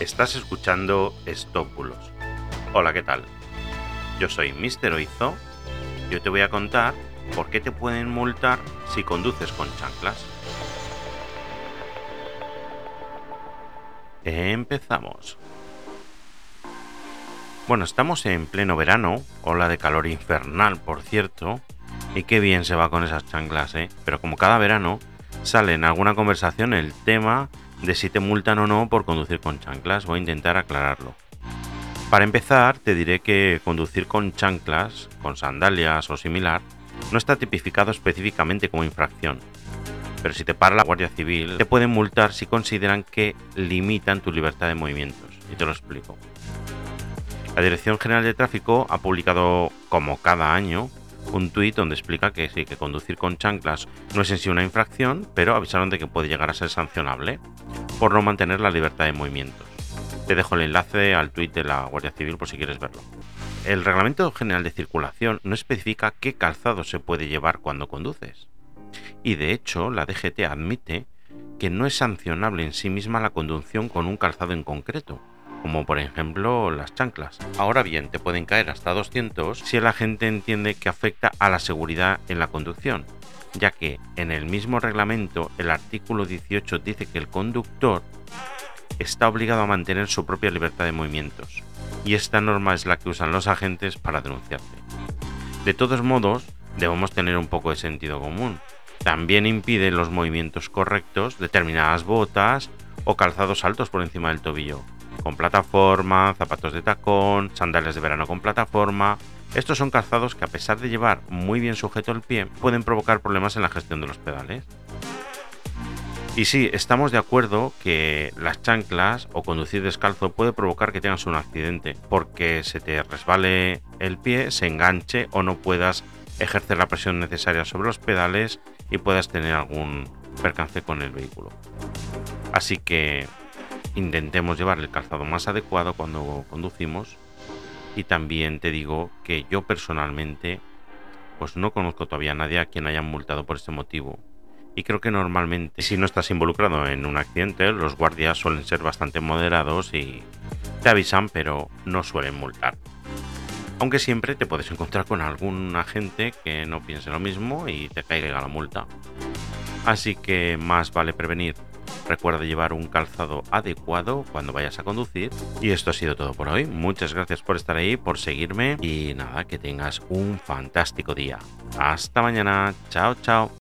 Estás escuchando Estópulos. Hola, ¿qué tal? Yo soy Mr. Oizo. Yo te voy a contar por qué te pueden multar si conduces con chanclas. Empezamos. Bueno, estamos en pleno verano, ola de calor infernal, por cierto, y qué bien se va con esas chanclas, ¿eh? Pero como cada verano, sale en alguna conversación el tema de si te multan o no por conducir con chanclas. Voy a intentar aclararlo. Para empezar, te diré que conducir con chanclas, con sandalias o similar, no está tipificado específicamente como infracción. Pero si te para la Guardia Civil, te pueden multar si consideran que limitan tu libertad de movimientos. Y te lo explico. La Dirección General de Tráfico ha publicado, como cada año, un tuit donde explica que sí, que conducir con chanclas no es en sí una infracción, pero avisaron de que puede llegar a ser sancionable por no mantener la libertad de movimientos. Te dejo el enlace al tuit de la Guardia Civil por si quieres verlo. El Reglamento General de Circulación no especifica qué calzado se puede llevar cuando conduces. Y de hecho, la DGT admite que no es sancionable en sí misma la conducción con un calzado en concreto, como por ejemplo las chanclas. Ahora bien, te pueden caer hasta 200 si el agente entiende que afecta a la seguridad en la conducción, ya que en el mismo reglamento el artículo 18 dice que el conductor está obligado a mantener su propia libertad de movimientos, y esta norma es la que usan los agentes para denunciarte. De todos modos, debemos tener un poco de sentido común. También impide los movimientos correctos determinadas botas o calzados altos por encima del tobillo, con plataforma, zapatos de tacón, sandalias de verano con plataforma. Estos son calzados que a pesar de llevar muy bien sujeto el pie, pueden provocar problemas en la gestión de los pedales. Y sí, estamos de acuerdo que las chanclas o conducir descalzo puede provocar que tengas un accidente, porque se te resbale el pie, se enganche o no puedas ejercer la presión necesaria sobre los pedales y puedas tener algún percance con el vehículo. Así que intentemos llevar el calzado más adecuado cuando conducimos. Y también te digo que yo personalmente pues no conozco todavía a nadie a quien hayan multado por este motivo. Y creo que normalmente si no estás involucrado en un accidente los guardias suelen ser bastante moderados y te avisan pero no suelen multar. Aunque siempre te puedes encontrar con algún agente que no piense lo mismo y te caiga la multa. Así que más vale prevenir Recuerda llevar un calzado adecuado cuando vayas a conducir. Y esto ha sido todo por hoy. Muchas gracias por estar ahí, por seguirme y nada, que tengas un fantástico día. Hasta mañana. Chao, chao.